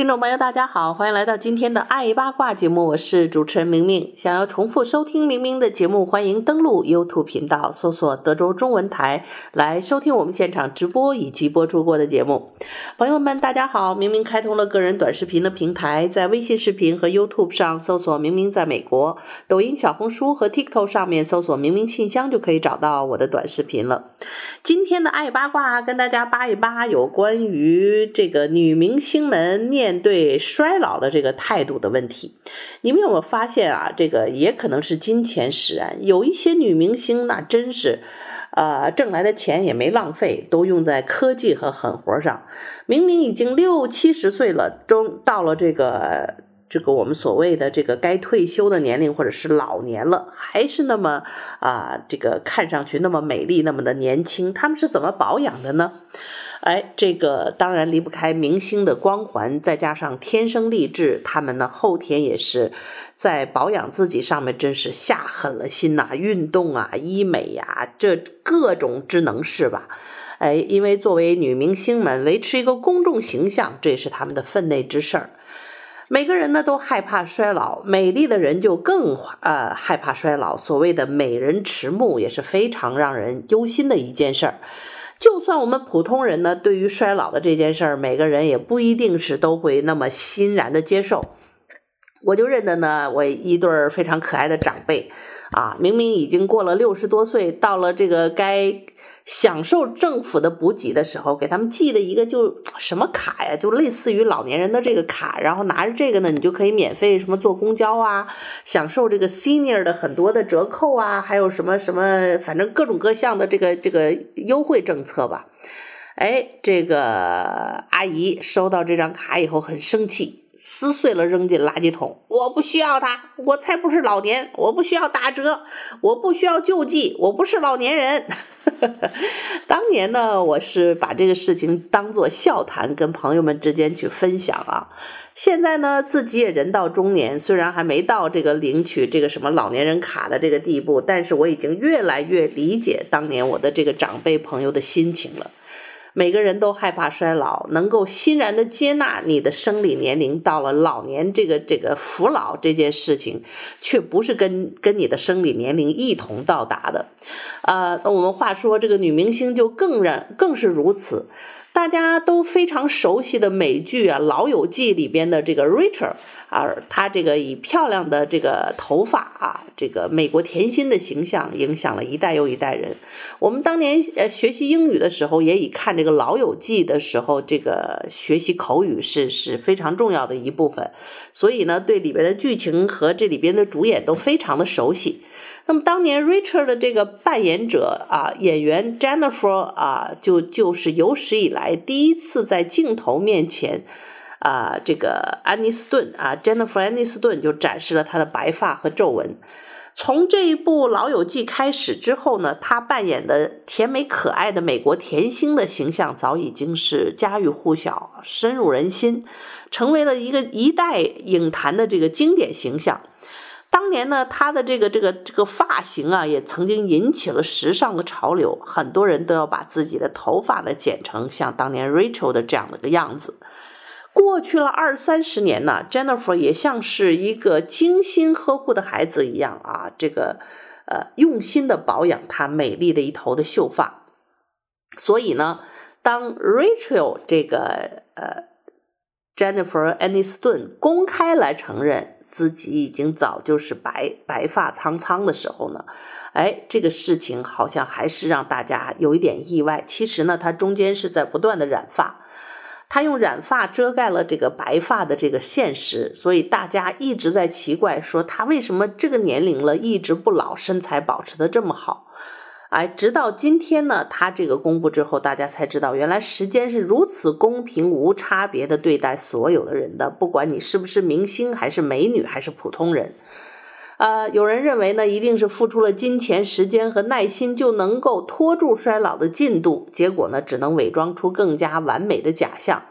听众朋友，大家好，欢迎来到今天的爱八卦节目，我是主持人明明。想要重复收听明明的节目，欢迎登录 YouTube 频道，搜索德州中文台来收听我们现场直播以及播出过的节目。朋友们，大家好，明明开通了个人短视频的平台，在微信视频和 YouTube 上搜索“明明在美国”，抖音、小红书和 TikTok 上面搜索“明明信箱”就可以找到我的短视频了。今天的爱八卦跟大家扒一扒有关于这个女明星们面。面对衰老的这个态度的问题，你们有没有发现啊？这个也可能是金钱使然。有一些女明星那真是，呃，挣来的钱也没浪费，都用在科技和狠活上。明明已经六七十岁了，中到了这个这个我们所谓的这个该退休的年龄或者是老年了，还是那么啊、这个看上去那么美丽，那么的年轻。他们是怎么保养的呢？哎，这个当然离不开明星的光环，再加上天生丽质，他们呢后天也是在保养自己上面真是下狠了心呐，运动啊、医美呀、这各种之能事吧。哎，因为作为女明星们，维持一个公众形象，这也是他们的分内之事儿。每个人呢都害怕衰老，美丽的人就更呃害怕衰老。所谓的美人迟暮，也是非常让人忧心的一件事儿。就算我们普通人呢，对于衰老的这件事儿，每个人也不一定是都会那么欣然的接受。我就认得呢，我一对非常可爱的长辈，啊，明明已经过了六十多岁，到了这个该。享受政府的补给的时候，给他们寄的一个就 什么卡呀，就类似于老年人的这个卡，然后拿着这个呢，你就可以免费什么坐公交啊，享受这个 senior 的很多的折扣啊，还有什么什么，反正各种各项的这个这个优惠政策吧。哎，这个阿姨收到这张卡以后很生气。撕碎了扔进垃圾桶，我不需要它，我才不是老年，我不需要打折，我不需要救济，我不是老年人。当年呢，我是把这个事情当作笑谈，跟朋友们之间去分享啊。现在呢，自己也人到中年，虽然还没到这个领取这个什么老年人卡的这个地步，但是我已经越来越理解当年我的这个长辈朋友的心情了。每个人都害怕衰老，能够欣然的接纳你的生理年龄到了老年，这个这个服老这件事情，却不是跟跟你的生理年龄一同到达的。呃，那我们话说，这个女明星就更让更是如此。大家都非常熟悉的美剧啊，《老友记》里边的这个 Rachel 啊，她这个以漂亮的这个头发啊，这个美国甜心的形象，影响了一代又一代人。我们当年呃学习英语的时候，也以看这个《老友记》的时候，这个学习口语是是非常重要的一部分。所以呢，对里边的剧情和这里边的主演都非常的熟悉。那么当年 Richard 的这个扮演者啊，演员 Jennifer 啊，就就是有史以来第一次在镜头面前啊，这个安妮斯顿啊，Jennifer 安妮斯顿就展示了她的白发和皱纹。从这一部《老友记》开始之后呢，她扮演的甜美可爱的美国甜心的形象早已经是家喻户晓、深入人心，成为了一个一代影坛的这个经典形象。当年呢，他的这个这个这个发型啊，也曾经引起了时尚的潮流，很多人都要把自己的头发呢剪成像当年 Rachel 的这样的个样子。过去了二三十年呢，Jennifer 也像是一个精心呵护的孩子一样啊，这个呃用心的保养她美丽的一头的秀发。所以呢，当 Rachel 这个呃 Jennifer Aniston 公开来承认。自己已经早就是白白发苍苍的时候呢，哎，这个事情好像还是让大家有一点意外。其实呢，他中间是在不断的染发，他用染发遮盖了这个白发的这个现实，所以大家一直在奇怪说他为什么这个年龄了一直不老，身材保持的这么好。哎，直到今天呢，他这个公布之后，大家才知道，原来时间是如此公平、无差别的对待所有的人的，不管你是不是明星，还是美女，还是普通人。呃，有人认为呢，一定是付出了金钱、时间和耐心就能够拖住衰老的进度，结果呢，只能伪装出更加完美的假象。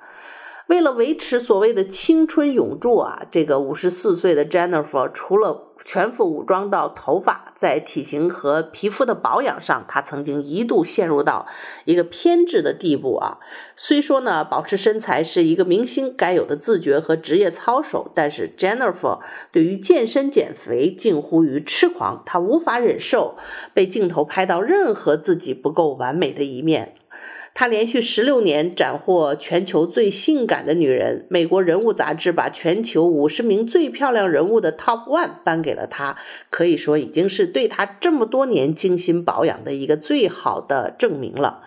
为了维持所谓的青春永驻啊，这个五十四岁的 Jennifer 除了全副武装到头发，在体型和皮肤的保养上，她曾经一度陷入到一个偏执的地步啊。虽说呢，保持身材是一个明星该有的自觉和职业操守，但是 Jennifer 对于健身减肥近乎于痴狂，她无法忍受被镜头拍到任何自己不够完美的一面。她连续十六年斩获全球最性感的女人，美国人物杂志把全球五十名最漂亮人物的 Top One 颁给了她，可以说已经是对她这么多年精心保养的一个最好的证明了。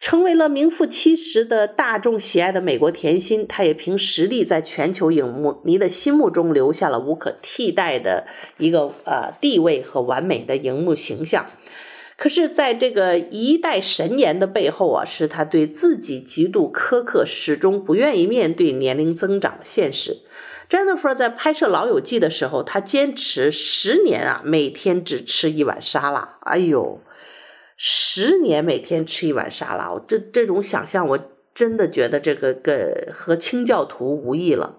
成为了名副其实的大众喜爱的美国甜心，她也凭实力在全球影迷的心目中留下了无可替代的一个呃地位和完美的荧幕形象。可是，在这个一代神颜的背后啊，是他对自己极度苛刻，始终不愿意面对年龄增长的现实。Jennifer 在拍摄《老友记》的时候，她坚持十年啊，每天只吃一碗沙拉。哎呦，十年每天吃一碗沙拉，我这这种想象，我真的觉得这个跟和清教徒无异了。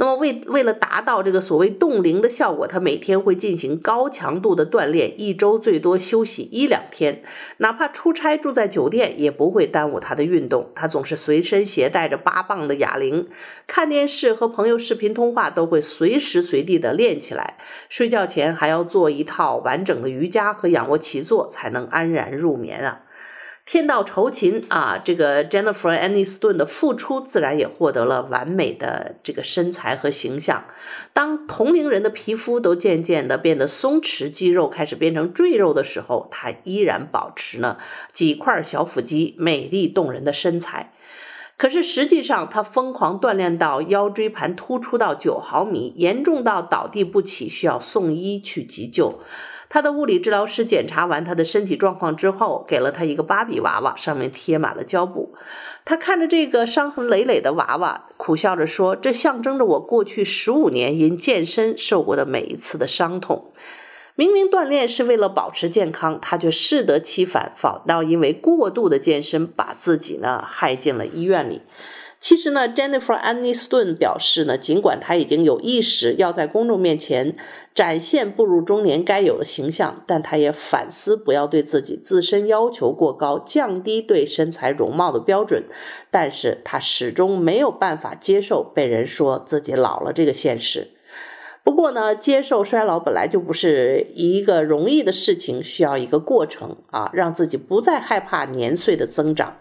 那么为为了达到这个所谓冻龄的效果，他每天会进行高强度的锻炼，一周最多休息一两天，哪怕出差住在酒店也不会耽误他的运动。他总是随身携带着八磅的哑铃，看电视和朋友视频通话都会随时随地的练起来。睡觉前还要做一套完整的瑜伽和仰卧起坐，才能安然入眠啊。天道酬勤啊，这个 Jennifer Aniston 的付出自然也获得了完美的这个身材和形象。当同龄人的皮肤都渐渐的变得松弛，肌肉开始变成赘肉的时候，她依然保持呢几块小腹肌、美丽动人的身材。可是实际上，她疯狂锻炼到腰椎盘突出到九毫米，严重到倒地不起，需要送医去急救。他的物理治疗师检查完他的身体状况之后，给了他一个芭比娃娃，上面贴满了胶布。他看着这个伤痕累累的娃娃，苦笑着说：“这象征着我过去十五年因健身受过的每一次的伤痛。明明锻炼是为了保持健康，他却适得其反，反倒因为过度的健身，把自己呢害进了医院里。”其实呢，Jennifer Aniston 表示呢，尽管她已经有意识要在公众面前展现步入中年该有的形象，但她也反思不要对自己自身要求过高，降低对身材容貌的标准。但是她始终没有办法接受被人说自己老了这个现实。不过呢，接受衰老本来就不是一个容易的事情，需要一个过程啊，让自己不再害怕年岁的增长。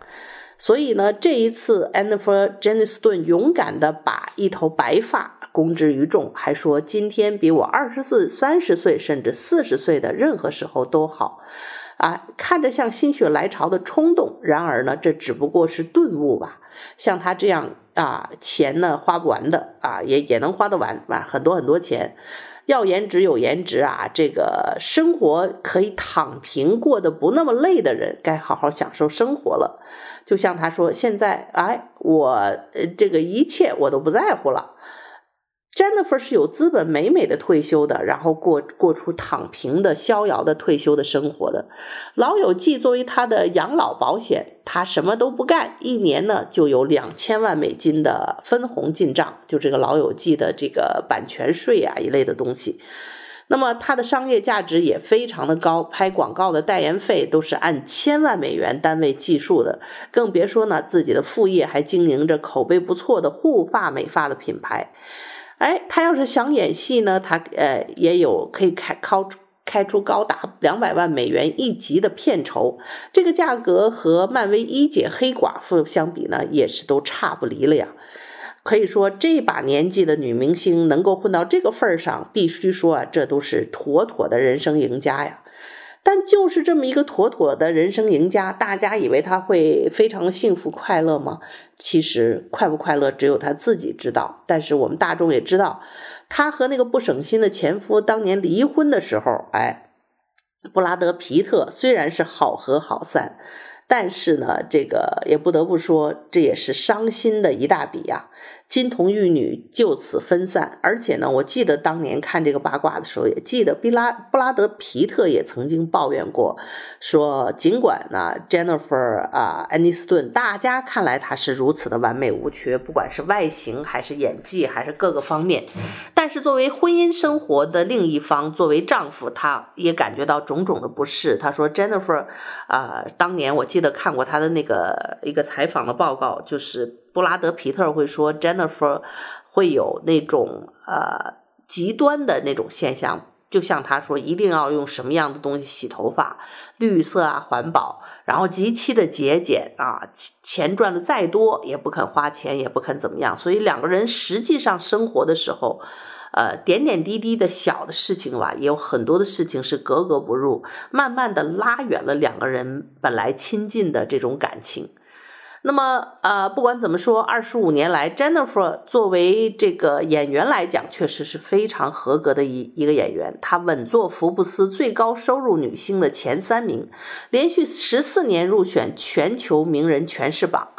所以呢，这一次，Jennifer Aniston 勇敢地把一头白发公之于众，还说今天比我二十岁、三十岁甚至四十岁的任何时候都好，啊，看着像心血来潮的冲动。然而呢，这只不过是顿悟吧。像他这样啊，钱呢花不完的啊，也也能花得完啊，很多很多钱。要颜值有颜值啊，这个生活可以躺平过得不那么累的人，该好好享受生活了。就像他说：“现在，哎，我呃，这个一切我都不在乎了。” Jennifer 是有资本美美的退休的，然后过过出躺平的逍遥的退休的生活的。老友记作为他的养老保险，他什么都不干，一年呢就有两千万美金的分红进账，就这个老友记的这个版权税啊一类的东西。那么它的商业价值也非常的高，拍广告的代言费都是按千万美元单位计数的，更别说呢自己的副业还经营着口碑不错的护发美发的品牌。哎，他要是想演戏呢，他呃也有可以开开出开出高达两百万美元一集的片酬，这个价格和漫威一姐黑寡妇相比呢，也是都差不离了呀。可以说，这把年纪的女明星能够混到这个份儿上，必须说啊，这都是妥妥的人生赢家呀。但就是这么一个妥妥的人生赢家，大家以为他会非常幸福快乐吗？其实快不快乐，只有他自己知道。但是我们大众也知道，他和那个不省心的前夫当年离婚的时候，哎，布拉德·皮特虽然是好合好散，但是呢，这个也不得不说，这也是伤心的一大笔呀。金童玉女就此分散，而且呢，我记得当年看这个八卦的时候，也记得布拉布拉德皮特也曾经抱怨过，说尽管呢，Jennifer 啊，安妮斯顿，大家看来她是如此的完美无缺，不管是外形还是演技还是各个方面，但是作为婚姻生活的另一方，作为丈夫，他也感觉到种种的不适。他说，Jennifer 啊，当年我记得看过他的那个一个采访的报告，就是。布拉德皮特会说，Jennifer 会有那种呃极端的那种现象，就像他说，一定要用什么样的东西洗头发，绿色啊，环保，然后极其的节俭啊，钱赚的再多也不肯花钱，也不肯怎么样。所以两个人实际上生活的时候，呃，点点滴滴的小的事情吧，也有很多的事情是格格不入，慢慢的拉远了两个人本来亲近的这种感情。那么，呃，不管怎么说，二十五年来，Jennifer 作为这个演员来讲，确实是非常合格的一一个演员。她稳坐福布斯最高收入女星的前三名，连续十四年入选全球名人诠释榜。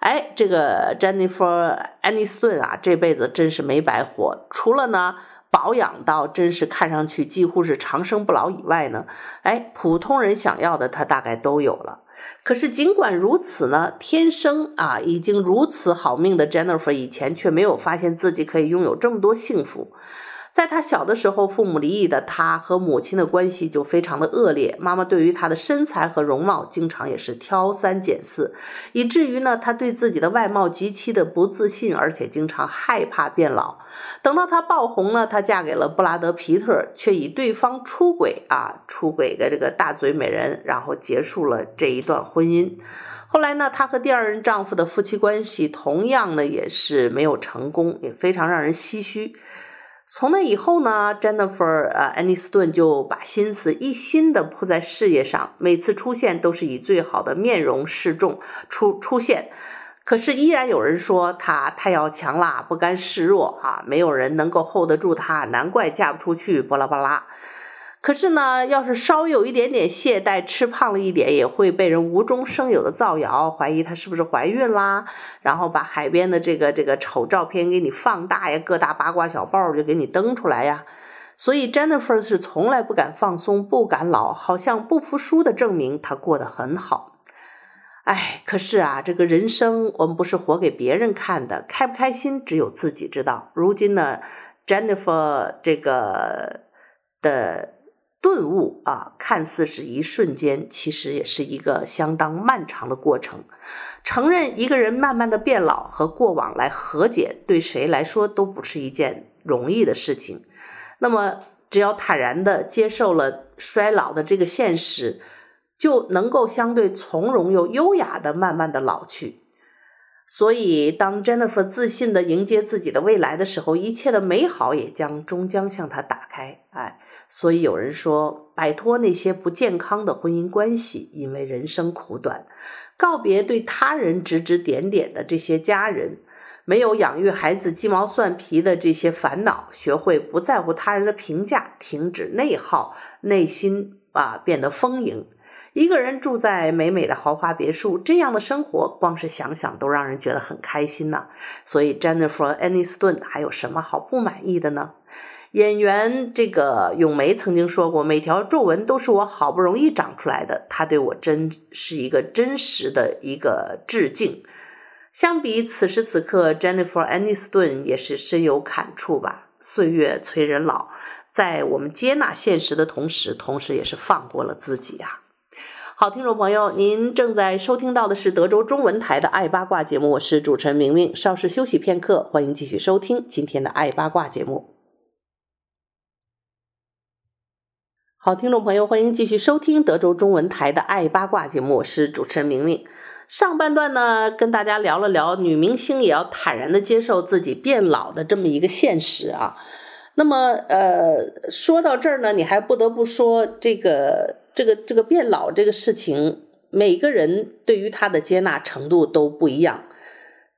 哎，这个 Jennifer 安妮斯顿啊，这辈子真是没白活。除了呢保养到真是看上去几乎是长生不老以外呢，哎，普通人想要的她大概都有了。可是尽管如此呢，天生啊已经如此好命的 Jennifer 以前却没有发现自己可以拥有这么多幸福。在他小的时候，父母离异的他和母亲的关系就非常的恶劣。妈妈对于他的身材和容貌，经常也是挑三拣四，以至于呢，他对自己的外貌极其的不自信，而且经常害怕变老。等到她爆红呢，她嫁给了布拉德皮特，却以对方出轨啊，出轨的这个大嘴美人，然后结束了这一段婚姻。后来呢，她和第二任丈夫的夫妻关系同样呢，也是没有成功，也非常让人唏嘘。从那以后呢，Jennifer 呃，安妮斯顿就把心思一心的扑在事业上，每次出现都是以最好的面容示众出出现。可是依然有人说她太要强啦，不甘示弱啊，没有人能够 hold 得住她，难怪嫁不出去，巴拉巴拉。可是呢，要是稍有一点点懈怠，吃胖了一点，也会被人无中生有的造谣，怀疑她是不是怀孕啦，然后把海边的这个这个丑照片给你放大呀，各大八卦小报就给你登出来呀。所以 Jennifer 是从来不敢放松，不敢老，好像不服输的证明她过得很好。哎，可是啊，这个人生我们不是活给别人看的，开不开心只有自己知道。如今呢，Jennifer 这个的。顿悟啊，看似是一瞬间，其实也是一个相当漫长的过程。承认一个人慢慢的变老和过往来和解，对谁来说都不是一件容易的事情。那么，只要坦然的接受了衰老的这个现实，就能够相对从容又优雅的慢慢的老去。所以，当 Jennifer 自信的迎接自己的未来的时候，一切的美好也将终将向她打开。哎。所以有人说，摆脱那些不健康的婚姻关系，因为人生苦短；告别对他人指指点点的这些家人，没有养育孩子鸡毛蒜皮的这些烦恼，学会不在乎他人的评价，停止内耗，内心啊变得丰盈。一个人住在美美的豪华别墅，这样的生活，光是想想都让人觉得很开心呢。所以，Jennifer 安妮斯顿还有什么好不满意的呢？演员这个咏梅曾经说过：“每条皱纹都是我好不容易长出来的。”她对我真是一个真实的一个致敬。相比此时此刻，Jennifer 安妮斯顿也是深有感触吧。岁月催人老，在我们接纳现实的同时，同时也是放过了自己呀。好，听众朋友，您正在收听到的是德州中文台的《爱八卦》节目，我是主持人明明。稍事休息片刻，欢迎继续收听今天的《爱八卦》节目。好，听众朋友，欢迎继续收听德州中文台的《爱八卦》节目，我是主持人明明。上半段呢，跟大家聊了聊女明星也要坦然的接受自己变老的这么一个现实啊。那么，呃，说到这儿呢，你还不得不说这个这个这个变老这个事情，每个人对于他的接纳程度都不一样。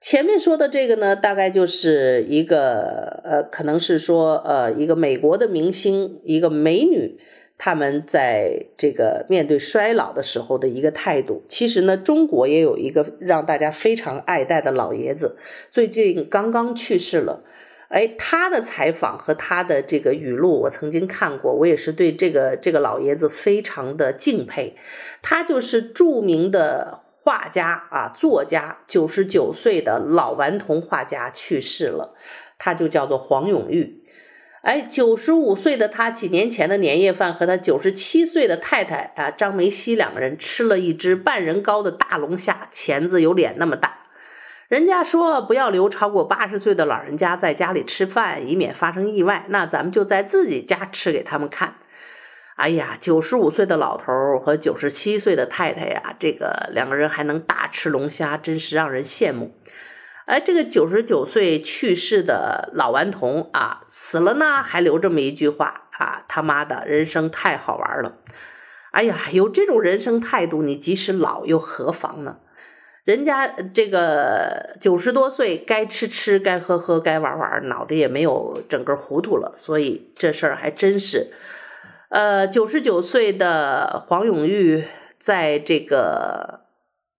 前面说的这个呢，大概就是一个呃，可能是说呃，一个美国的明星，一个美女。他们在这个面对衰老的时候的一个态度。其实呢，中国也有一个让大家非常爱戴的老爷子，最近刚刚去世了。哎，他的采访和他的这个语录，我曾经看过，我也是对这个这个老爷子非常的敬佩。他就是著名的画家啊，作家，九十九岁的老顽童画家去世了，他就叫做黄永玉。哎，九十五岁的他，几年前的年夜饭和他九十七岁的太太啊张梅西两个人吃了一只半人高的大龙虾，钳子有脸那么大。人家说不要留超过八十岁的老人家在家里吃饭，以免发生意外。那咱们就在自己家吃给他们看。哎呀，九十五岁的老头和九十七岁的太太呀，这个两个人还能大吃龙虾，真是让人羡慕。哎，这个九十九岁去世的老顽童啊，死了呢，还留这么一句话啊，他妈的，人生太好玩了。哎呀，有这种人生态度，你即使老又何妨呢？人家这个九十多岁，该吃吃，该喝喝，该玩玩，脑袋也没有整个糊涂了，所以这事儿还真是。呃，九十九岁的黄永玉，在这个。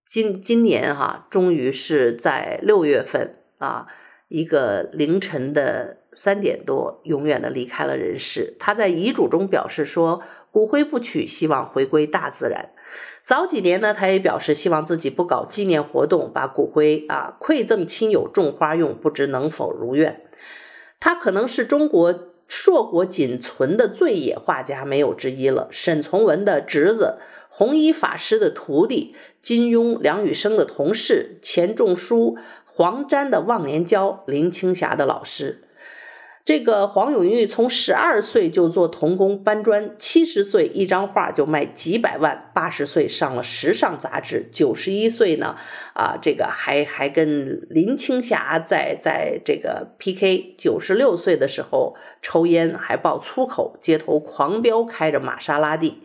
今今年哈、终于是在六月份啊，一个凌晨的三点多，永远的离开了人世。他在遗嘱中表示说，骨灰不取，希望回归大自然。早几年呢，他也表示希望自己不搞纪念活动，把骨灰啊馈赠亲友种花用，不知能否如愿。他可能是中国硕果仅存的最野画家，没有之一了。沈从文的侄子。弘一法师的徒弟，金庸、梁羽生的同事，钱钟书、黄沾的忘年交，林青霞的老师。这个黄永玉从十二岁就做童工搬砖，七十岁一张画就卖几百万，八十岁上了时尚杂志，九十一岁呢，啊，这个还还跟林青霞在在这个 PK，九十六岁的时候抽烟还爆粗口，街头狂飙，开着玛莎拉蒂。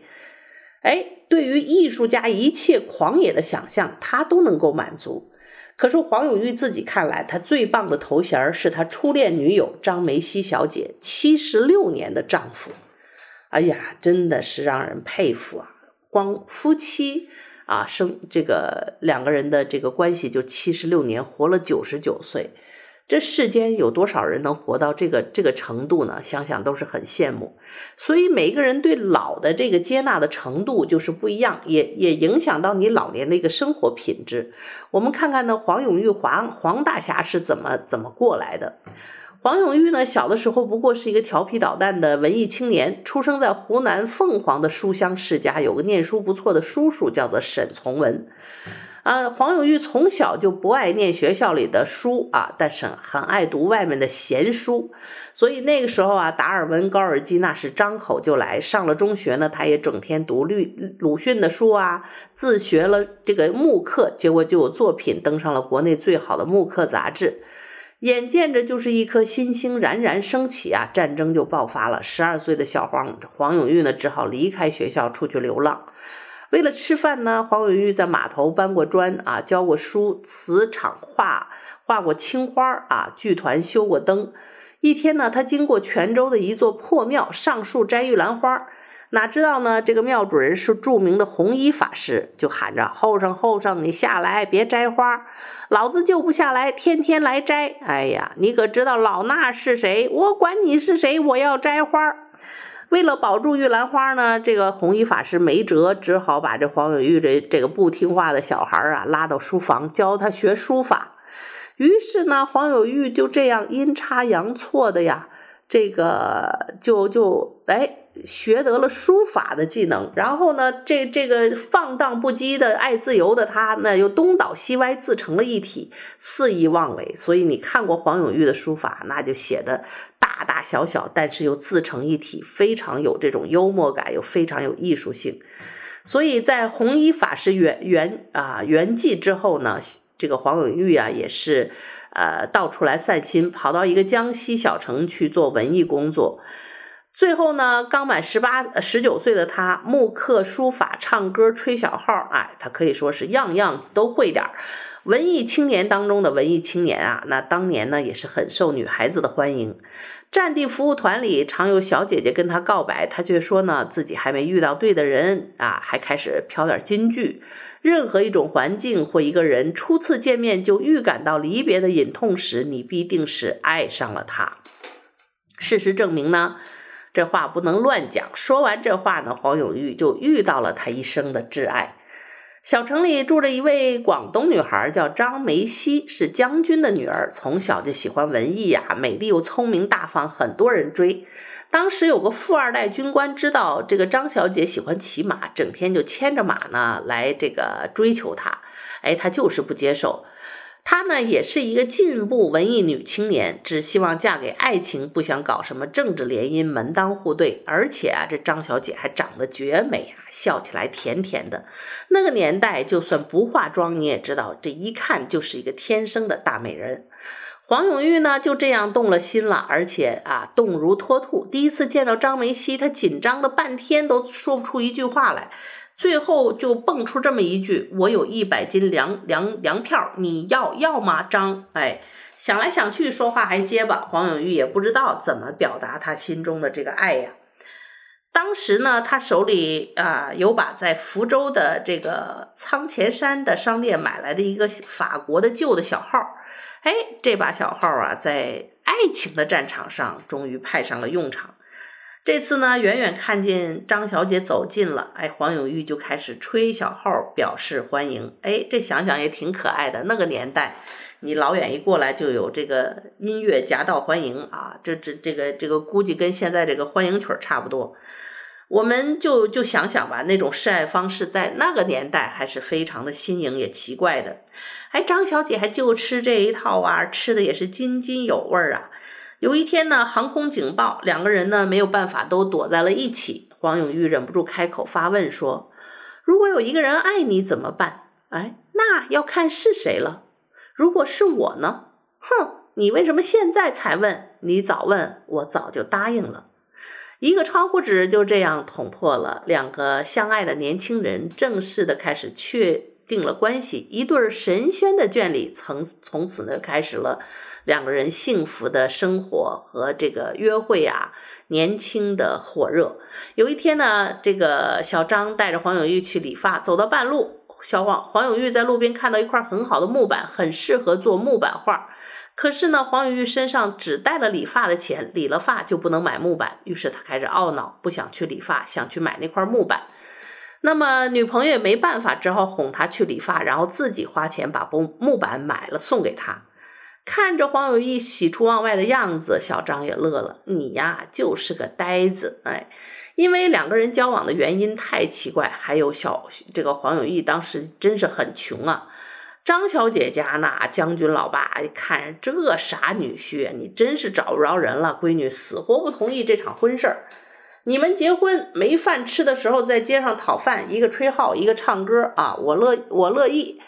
哎，对于艺术家一切狂野的想象，他都能够满足。可是黄永玉自己看来，他最棒的头衔是他初恋女友张梅西小姐，七十六年的丈夫。哎呀，真的是让人佩服啊！光夫妻啊，生这个两个人的这个关系就七十六年，活了九十九岁。这世间有多少人能活到这个这个程度呢？想想都是很羡慕。所以每个人对老的这个接纳的程度就是不一样，也也影响到你老年的一个生活品质。我们看看呢，黄永玉黄黄大侠是怎么怎么过来的？黄永玉呢，小的时候不过是一个调皮捣蛋的文艺青年，出生在湖南凤凰的书香世家，有个念书不错的叔叔叫做沈从文。啊，黄永玉从小就不爱念学校里的书啊，但是很爱读外面的闲书。所以那个时候啊，达尔文、高尔基那是张口就来。上了中学呢，他也整天读鲁鲁迅的书啊，自学了这个木刻，结果就有作品登上了国内最好的木刻杂志。眼见着就是一颗新星冉冉升起啊，战争就爆发了。十二岁的小黄黄永玉呢，只好离开学校出去流浪。为了吃饭呢，黄永玉在码头搬过砖啊，教过书，瓷厂画画过青花啊，剧团修过灯。一天呢，他经过泉州的一座破庙，上树摘玉兰花，哪知道呢，这个庙主人是著名的弘一法师，就喊着：“后生后生，你下来，别摘花，老子就不下来，天天来摘。哎呀，你可知道老衲是谁？我管你是谁，我要摘花。”为了保住玉兰花呢，这个弘一法师没辙，只好把这黄永玉这这个不听话的小孩啊拉到书房教他学书法。于是呢，黄永玉就这样阴差阳错的呀，这个就就哎。学得了书法的技能，然后呢，这这个放荡不羁的爱自由的他，那又东倒西歪，自成了一体，肆意妄为。所以你看过黄永玉的书法，那就写的大大小小，但是又自成一体，非常有这种幽默感，又非常有艺术性。所以在弘一法师圆圆啊圆寂之后呢，这个黄永玉啊也是呃到处来散心，跑到一个江西小城去做文艺工作。最后呢，刚满十八、十九岁的他，木刻、书法、唱歌、吹小号，哎，他可以说是样样都会点儿。文艺青年当中的文艺青年啊，那当年呢也是很受女孩子的欢迎。战地服务团里常有小姐姐跟他告白，他却说呢自己还没遇到对的人啊，还开始飘点金句。任何一种环境或一个人初次见面就预感到离别的隐痛时，你必定是爱上了他。事实证明呢，这话不能乱讲。说完这话呢，黄永玉就遇到了他一生的挚爱。小城里住着一位广东女孩，叫张梅溪，是将军的女儿，从小就喜欢文艺呀，美丽又聪明大方，很多人追。当时有个富二代军官知道这个张小姐喜欢骑马，整天就牵着马呢来这个追求她，哎，她就是不接受。她呢也是一个进步文艺女青年，只希望嫁给爱情，不想搞什么政治联姻、门当户对。而且啊，这张小姐还长得绝美啊，笑起来甜甜的。那个年代，就算不化妆，你也知道，这一看就是一个天生的大美人。黄永玉呢就这样动了心了，而且啊，动如脱兔。第一次见到张梅溪，他紧张的半天都说不出一句话来。最后就蹦出这么一句：“我有一百斤粮粮粮票，你要要吗？”张，哎，想来想去，说话还结巴。黄永玉也不知道怎么表达他心中的这个爱呀。当时呢，他手里啊有把在福州的这个仓前山的商店买来的一个法国的旧的小号。哎，这把小号啊，在爱情的战场上终于派上了用场。这次呢，远远看见张小姐走近了，哎，黄永玉就开始吹小号表示欢迎。哎，这想想也挺可爱的。那个年代，你老远一过来就有这个音乐夹道欢迎啊，这这这个这个估计跟现在这个欢迎曲差不多。我们就就想想吧，那种示爱方式在那个年代还是非常的新颖也奇怪的。哎，张小姐还就吃这一套啊，吃的也是津津有味儿啊。有一天呢，航空警报，两个人呢没有办法都躲在了一起。黄永玉忍不住开口发问说：“如果有一个人爱你怎么办？”哎，那要看是谁了。如果是我呢？哼，你为什么现在才问？你早问，我早就答应了。一个窗户纸就这样捅破了，两个相爱的年轻人正式的开始确定了关系，一对神仙的眷侣从从此呢开始了。两个人幸福的生活和这个约会啊，年轻的火热。有一天呢，这个小张带着黄永玉去理发，走到半路，小黄黄永玉在路边看到一块很好的木板，很适合做木板画。可是呢，黄永玉身上只带了理发的钱，理了发就不能买木板，于是他开始懊恼，不想去理发，想去买那块木板。那么女朋友也没办法，只好哄他去理发，然后自己花钱把木木板买了送给他。看着黄永义喜出望外的样子，小张也乐了。你呀，就是个呆子，哎，因为两个人交往的原因太奇怪，还有小这个黄永义当时真是很穷啊。张小姐家那将军老爸一看这傻女婿，你真是找不着人了。闺女死活不同意这场婚事儿。你们结婚没饭吃的时候，在街上讨饭，一个吹号，一个唱歌啊，我乐我乐意。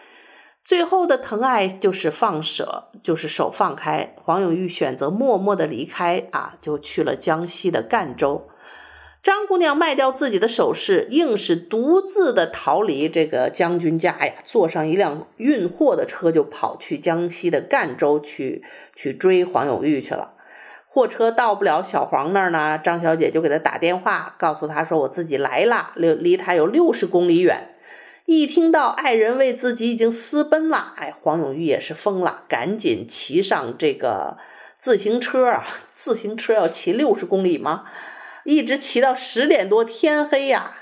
最后的疼爱就是放舍，就是手放开。黄永玉选择默默的离开啊，就去了江西的赣州。张姑娘卖掉自己的首饰，硬是独自的逃离这个将军家呀，坐上一辆运货的车，就跑去江西的赣州去去追黄永玉去了。货车到不了小黄那儿呢，张小姐就给他打电话，告诉他说：“我自己来了，离离他有六十公里远。”一听到爱人为自己已经私奔了，哎，黄永玉也是疯了，赶紧骑上这个自行车啊！自行车要骑六十公里吗？一直骑到十点多，天黑呀、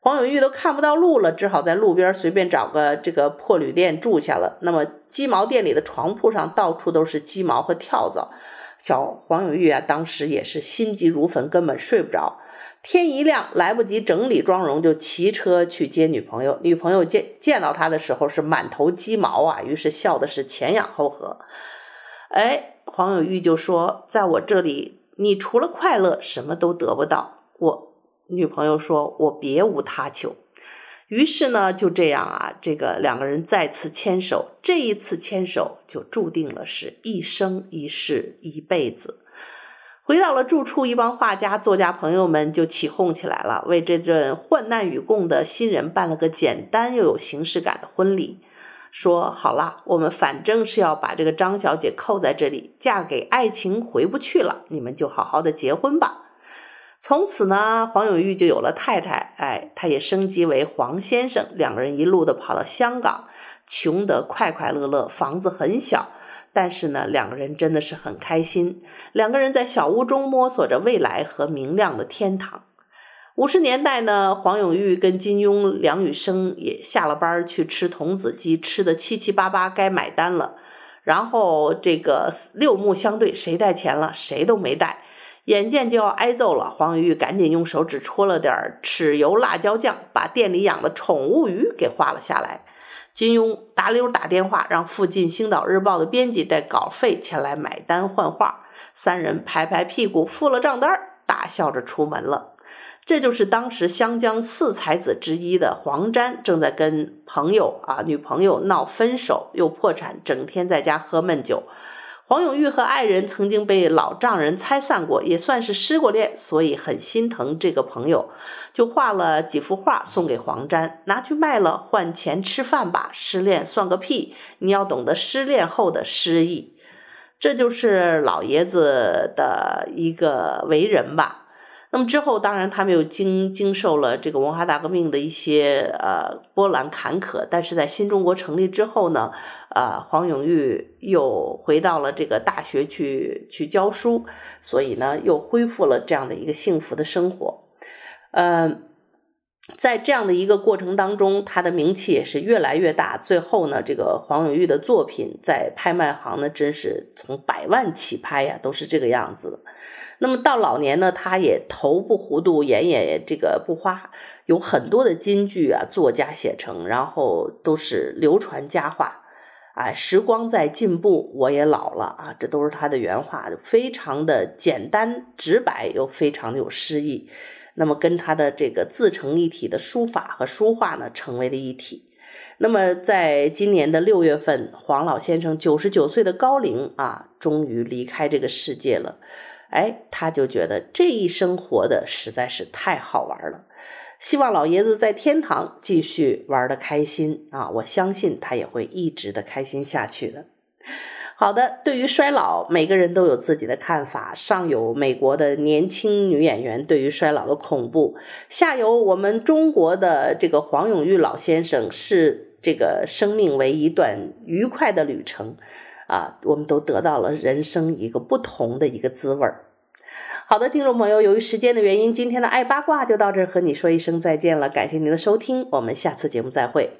黄永玉都看不到路了，只好在路边随便找个这个破旅店住下了。那么鸡毛店里的床铺上到处都是鸡毛和跳蚤，小黄永玉啊，当时也是心急如焚，根本睡不着。天一亮，来不及整理妆容，就骑车去接女朋友。女朋友见见到他的时候是满头鸡毛啊，于是笑的是前仰后合。哎，黄永玉就说：“在我这里，你除了快乐，什么都得不到。”我女朋友说：“我别无他求。”于是呢，就这样啊，这个两个人再次牵手。这一次牵手就注定了是一生一世一辈子。回到了住处，一帮画家、作家朋友们就起哄起来了，为这阵患难与共的新人办了个简单又有形式感的婚礼。说好了，我们反正是要把这个张小姐扣在这里，嫁给爱情回不去了，你们就好好的结婚吧。从此呢，黄永玉就有了太太，哎，他也升级为黄先生，两个人一路的跑到香港，穷得快快乐乐，房子很小，但是呢，两个人真的是很开心，两个人在小屋中摸索着未来和明亮的天堂。五十年代呢，黄永玉跟金庸、梁羽生也下了班去吃童子鸡，吃的七七八八，该买单了。然后这个六目相对，谁带钱了？谁都没带，眼见就要挨揍了。黄永玉赶紧用手指戳了点豉油辣椒酱，把店里养的宠物鱼给画了下来。金庸打溜打电话，让附近《星岛日报》的编辑带稿费前来买单换画。三人拍拍屁股付了账单，大笑着出门了。这就是当时湘江四才子之一的黄沾，正在跟朋友啊女朋友闹分手，又破产，整天在家喝闷酒。黄永玉和爱人曾经被老丈人拆散过，也算是失过恋，所以很心疼这个朋友，就画了几幅画送给黄沾，拿去卖了换钱吃饭吧。失恋算个屁，你要懂得失恋后的失意。这就是老爷子的一个为人吧。那么之后，当然他们又经经受了这个文化大革命的一些呃波澜坎坷，但是在新中国成立之后呢，呃，黄永玉又回到了这个大学去去教书，所以呢，又恢复了这样的一个幸福的生活。呃，在这样的一个过程当中，他的名气也是越来越大。最后呢，这个黄永玉的作品在拍卖行呢，真是从百万起拍呀，都是这个样子。那么到老年呢，他也头不糊涂，眼也这个不花，有很多的金句啊，作家写成，然后都是流传佳话。哎，时光在进步，我也老了啊，这都是他的原话，非常的简单直白，又非常的有诗意。那么跟他的这个自成一体的书法和书画呢，成为了一体。那么在今年的六月份，黄老先生九十九岁的高龄啊，终于离开这个世界了。哎，他就觉得这一生活的实在是太好玩了，希望老爷子在天堂继续玩得开心啊！我相信他也会一直的开心下去的。好的，对于衰老，每个人都有自己的看法。上有美国的年轻女演员对于衰老的恐怖，下有我们中国的这个黄永玉老先生，视这个生命为一段愉快的旅程。啊，我们都得到了人生一个不同的一个滋味儿。好的，听众朋友，由于时间的原因，今天的爱八卦就到这儿，和你说一声再见了。感谢您的收听，我们下次节目再会。